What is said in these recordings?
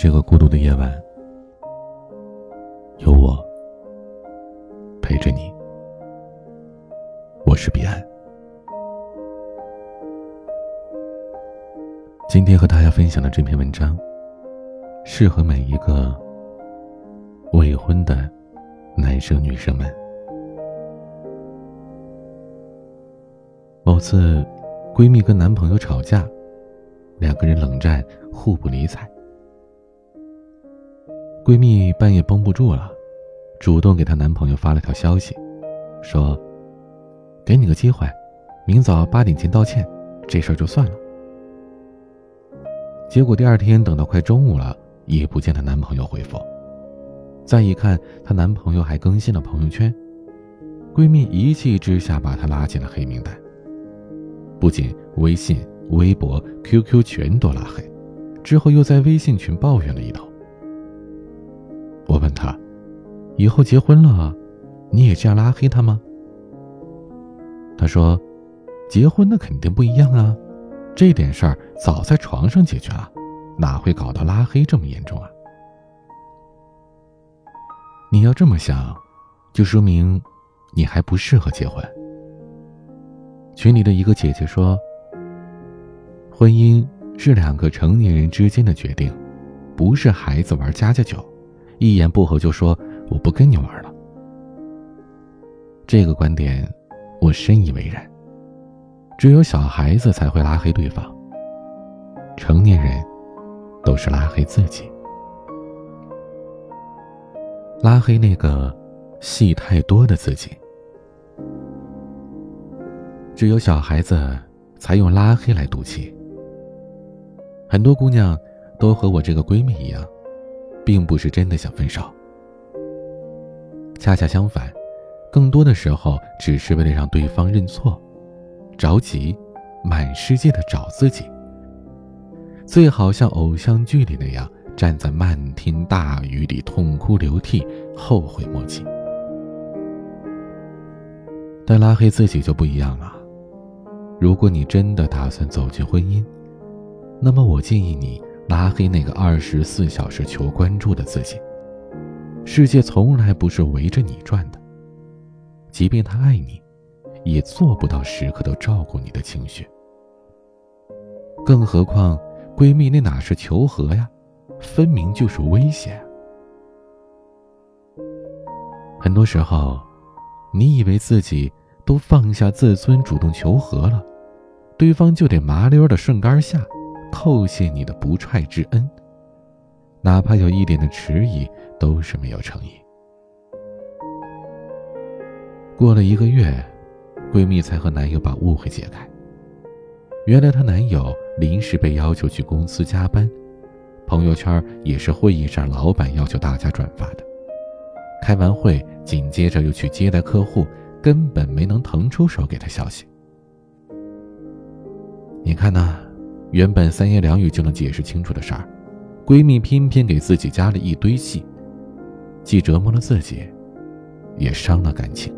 这个孤独的夜晚，有我陪着你。我是彼岸。今天和大家分享的这篇文章，适合每一个未婚的男生女生们。某次，闺蜜跟男朋友吵架，两个人冷战，互不理睬。闺蜜半夜绷不住了，主动给她男朋友发了条消息，说：“给你个机会，明早八点前道歉，这事儿就算了。”结果第二天等到快中午了，也不见她男朋友回复。再一看，她男朋友还更新了朋友圈，闺蜜一气之下把他拉进了黑名单。不仅微信、微博、QQ 全都拉黑，之后又在微信群抱怨了一通。我问他：“以后结婚了，你也这样拉黑他吗？”他说：“结婚那肯定不一样啊，这点事儿早在床上解决了，哪会搞到拉黑这么严重啊？”你要这么想，就说明你还不适合结婚。群里的一个姐姐说：“婚姻是两个成年人之间的决定，不是孩子玩家家酒，一言不合就说我不跟你玩了。”这个观点我深以为然。只有小孩子才会拉黑对方，成年人都是拉黑自己，拉黑那个戏太多的自己。只有小孩子才用拉黑来赌气。很多姑娘都和我这个闺蜜一样，并不是真的想分手。恰恰相反，更多的时候只是为了让对方认错，着急，满世界的找自己。最好像偶像剧里那样，站在漫天大雨里痛哭流涕，后悔莫及。但拉黑自己就不一样了。如果你真的打算走进婚姻，那么我建议你拉黑那个二十四小时求关注的自己。世界从来不是围着你转的，即便他爱你，也做不到时刻都照顾你的情绪。更何况，闺蜜那哪是求和呀，分明就是威胁。很多时候，你以为自己都放下自尊，主动求和了。对方就得麻溜的顺杆下，叩谢你的不踹之恩，哪怕有一点的迟疑，都是没有诚意。过了一个月，闺蜜才和男友把误会解开。原来她男友临时被要求去公司加班，朋友圈也是会议上老板要求大家转发的。开完会，紧接着又去接待客户，根本没能腾出手给他消息。你看呐，原本三言两语就能解释清楚的事儿，闺蜜偏偏给自己加了一堆戏，既折磨了自己，也伤了感情。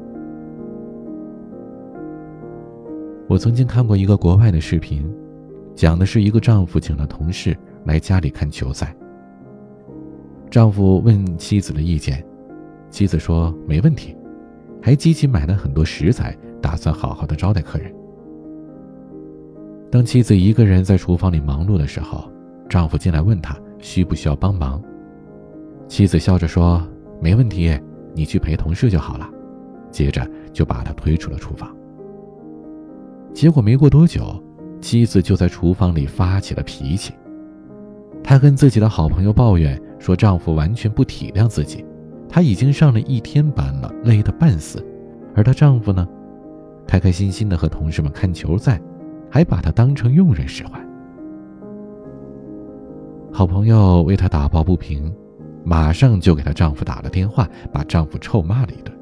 我曾经看过一个国外的视频，讲的是一个丈夫请了同事来家里看球赛。丈夫问妻子的意见，妻子说没问题，还积极买了很多食材，打算好好的招待客人。当妻子一个人在厨房里忙碌的时候，丈夫进来问她需不需要帮忙。妻子笑着说：“没问题，你去陪同事就好了。”接着就把他推出了厨房。结果没过多久，妻子就在厨房里发起了脾气。她跟自己的好朋友抱怨说：“丈夫完全不体谅自己，她已经上了一天班了，累得半死，而她丈夫呢，开开心心的和同事们看球赛。”还把她当成佣人使唤。好朋友为她打抱不平，马上就给她丈夫打了电话，把丈夫臭骂了一顿。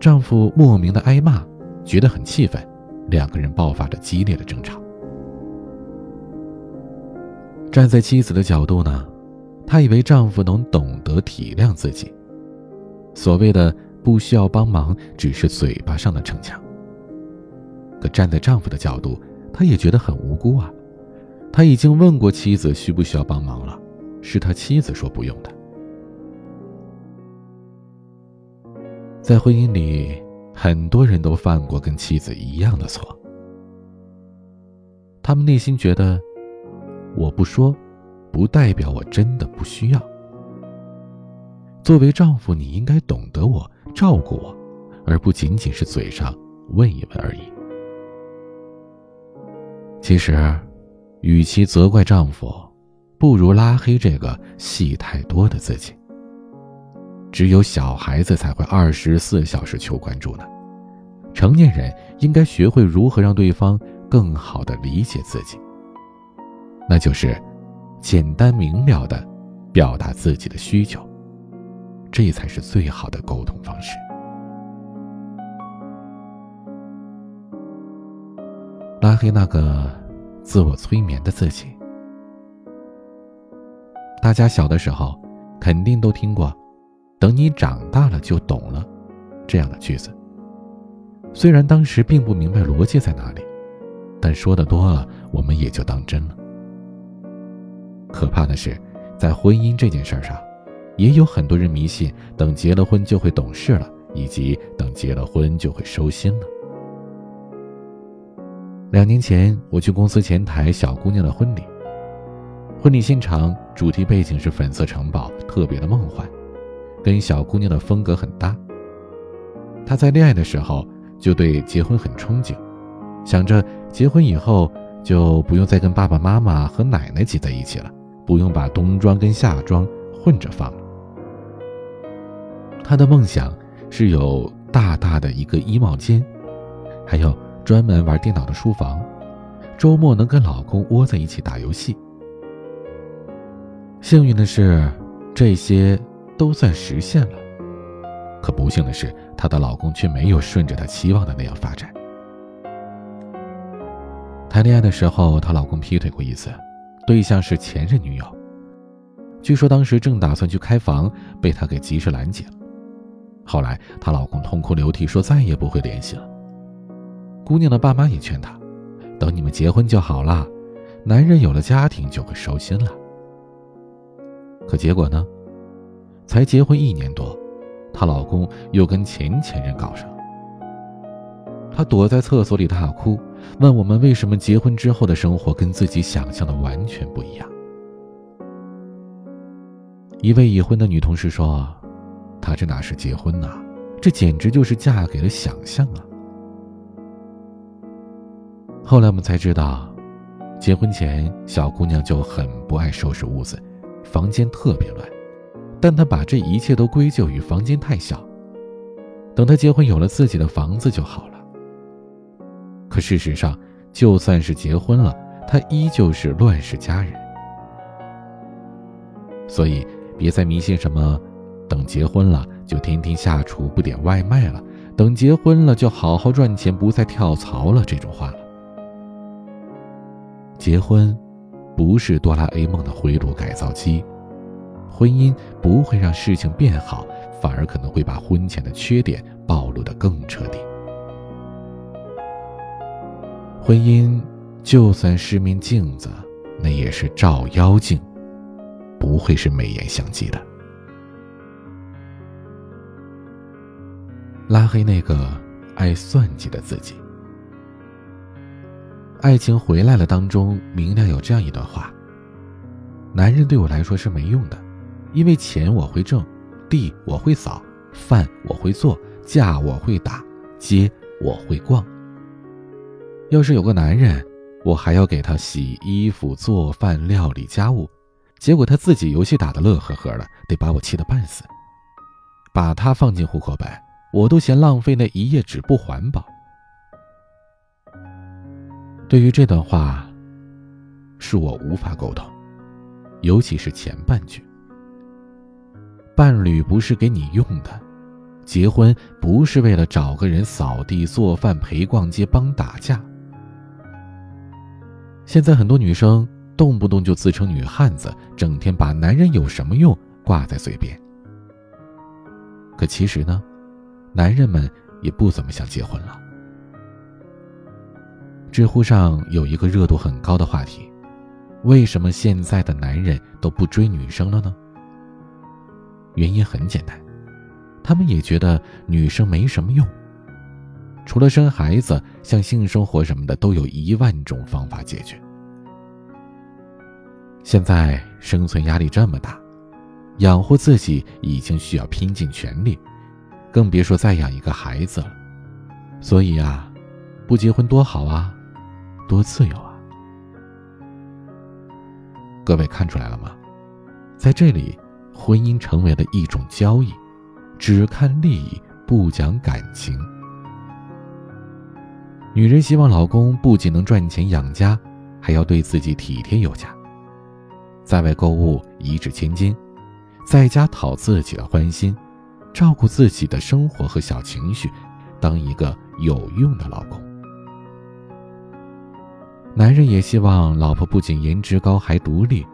丈夫莫名的挨骂，觉得很气愤，两个人爆发着激烈的争吵。站在妻子的角度呢，她以为丈夫能懂得体谅自己，所谓的不需要帮忙，只是嘴巴上的逞强。可站在丈夫的角度，他也觉得很无辜啊。他已经问过妻子需不需要帮忙了，是他妻子说不用的。在婚姻里，很多人都犯过跟妻子一样的错。他们内心觉得，我不说，不代表我真的不需要。作为丈夫，你应该懂得我，照顾我，而不仅仅是嘴上问一问而已。其实，与其责怪丈夫，不如拉黑这个戏太多的自己。只有小孩子才会二十四小时求关注呢，成年人应该学会如何让对方更好的理解自己。那就是简单明了的表达自己的需求，这才是最好的沟通方式。拉黑那个自我催眠的自己，大家小的时候肯定都听过。等你长大了就懂了，这样的句子。虽然当时并不明白逻辑在哪里，但说的多了，我们也就当真了。可怕的是，在婚姻这件事上，也有很多人迷信等结了婚就会懂事了，以及等结了婚就会收心了。两年前，我去公司前台小姑娘的婚礼，婚礼现场主题背景是粉色城堡，特别的梦幻。跟小姑娘的风格很搭。她在恋爱的时候就对结婚很憧憬，想着结婚以后就不用再跟爸爸妈妈和奶奶挤在一起了，不用把冬装跟夏装混着放了。她的梦想是有大大的一个衣帽间，还有专门玩电脑的书房，周末能跟老公窝在一起打游戏。幸运的是，这些。都算实现了，可不幸的是，她的老公却没有顺着她期望的那样发展。谈恋爱的时候，她老公劈腿过一次，对象是前任女友。据说当时正打算去开房，被她给及时拦截了。后来她老公痛哭流涕，说再也不会联系了。姑娘的爸妈也劝她，等你们结婚就好了，男人有了家庭就会收心了。可结果呢？才结婚一年多，她老公又跟前前任搞上。她躲在厕所里大哭，问我们为什么结婚之后的生活跟自己想象的完全不一样。一位已婚的女同事说：“她这哪是结婚呐，这简直就是嫁给了想象啊！”后来我们才知道，结婚前小姑娘就很不爱收拾屋子，房间特别乱。但她把这一切都归咎于房间太小，等她结婚有了自己的房子就好了。可事实上，就算是结婚了，他依旧是乱世佳人。所以，别再迷信什么“等结婚了就天天下厨不点外卖了，等结婚了就好好赚钱不再跳槽了”这种话了。结婚，不是哆啦 A 梦的回炉改造机。婚姻不会让事情变好，反而可能会把婚前的缺点暴露得更彻底。婚姻就算是面镜子，那也是照妖镜，不会是美颜相机的。拉黑那个爱算计的自己。爱情回来了当中，明亮有这样一段话：男人对我来说是没用的。因为钱我会挣，地我会扫，饭我会做，架我会打，街我会逛。要是有个男人，我还要给他洗衣服、做饭、料理家务，结果他自己游戏打得乐呵呵的，得把我气得半死。把他放进户口本，我都嫌浪费那一页纸不环保。对于这段话，是我无法沟通，尤其是前半句。伴侣不是给你用的，结婚不是为了找个人扫地、做饭、陪逛街、帮打架。现在很多女生动不动就自称女汉子，整天把男人有什么用挂在嘴边。可其实呢，男人们也不怎么想结婚了。知乎上有一个热度很高的话题：为什么现在的男人都不追女生了呢？原因很简单，他们也觉得女生没什么用。除了生孩子，像性生活什么的，都有一万种方法解决。现在生存压力这么大，养活自己已经需要拼尽全力，更别说再养一个孩子了。所以啊，不结婚多好啊，多自由啊！各位看出来了吗？在这里。婚姻成为了一种交易，只看利益，不讲感情。女人希望老公不仅能赚钱养家，还要对自己体贴有加，在外购物一掷千金，在家讨自己的欢心，照顾自己的生活和小情绪，当一个有用的老公。男人也希望老婆不仅颜值高，还独立。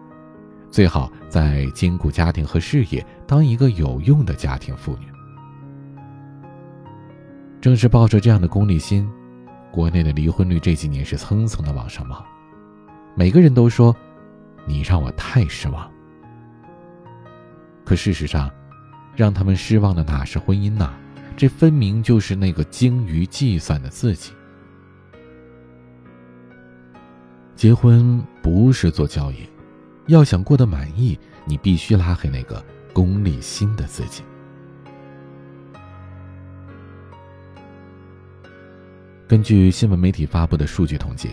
最好在兼顾家庭和事业，当一个有用的家庭妇女。正是抱着这样的功利心，国内的离婚率这几年是蹭蹭的往上冒。每个人都说：“你让我太失望。”可事实上，让他们失望的哪是婚姻呐？这分明就是那个精于计算的自己。结婚不是做交易。要想过得满意，你必须拉黑那个功利心的自己。根据新闻媒体发布的数据统计，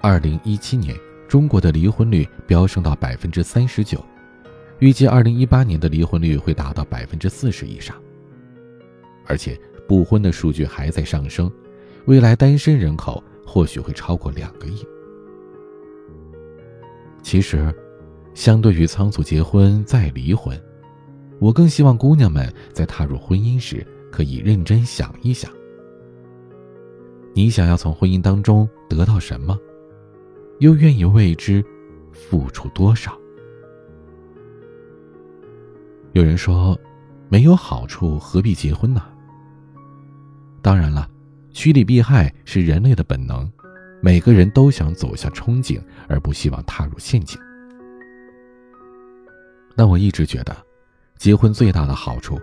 二零一七年中国的离婚率飙升到百分之三十九，预计二零一八年的离婚率会达到百分之四十以上。而且不婚的数据还在上升，未来单身人口或许会超过两个亿。其实。相对于仓促结婚再离婚，我更希望姑娘们在踏入婚姻时可以认真想一想：你想要从婚姻当中得到什么，又愿意为之付出多少？有人说，没有好处何必结婚呢？当然了，趋利避害是人类的本能，每个人都想走向憧憬，而不希望踏入陷阱。但我一直觉得，结婚最大的好处，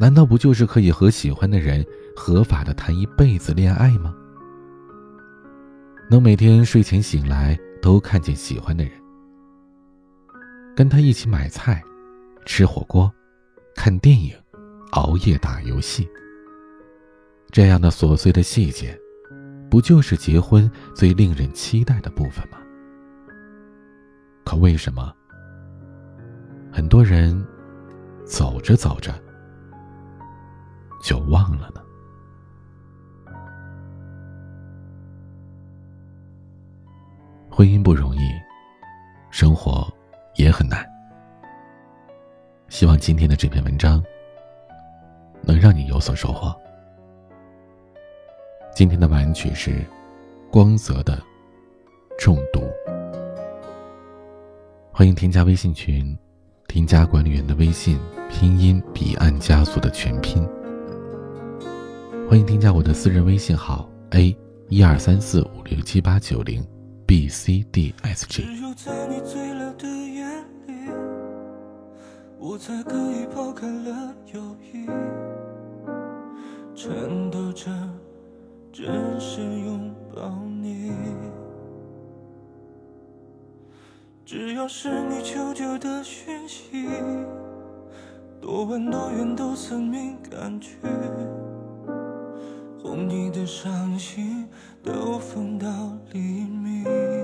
难道不就是可以和喜欢的人合法的谈一辈子恋爱吗？能每天睡前醒来都看见喜欢的人，跟他一起买菜、吃火锅、看电影、熬夜打游戏，这样的琐碎的细节，不就是结婚最令人期待的部分吗？可为什么？很多人走着走着就忘了呢。婚姻不容易，生活也很难。希望今天的这篇文章能让你有所收获。今天的晚曲是光泽的《中毒》，欢迎添加微信群。添加管理员的微信，拼音彼岸加速的全拼。欢迎添加我的私人微信号 a 一二三四五六七八九零 b c d s g。我才可以抛开了犹豫，颤抖着真实拥抱你。只要是你求救的讯息，多晚多远都曾敏感觉，哄你的伤心都疯到黎明。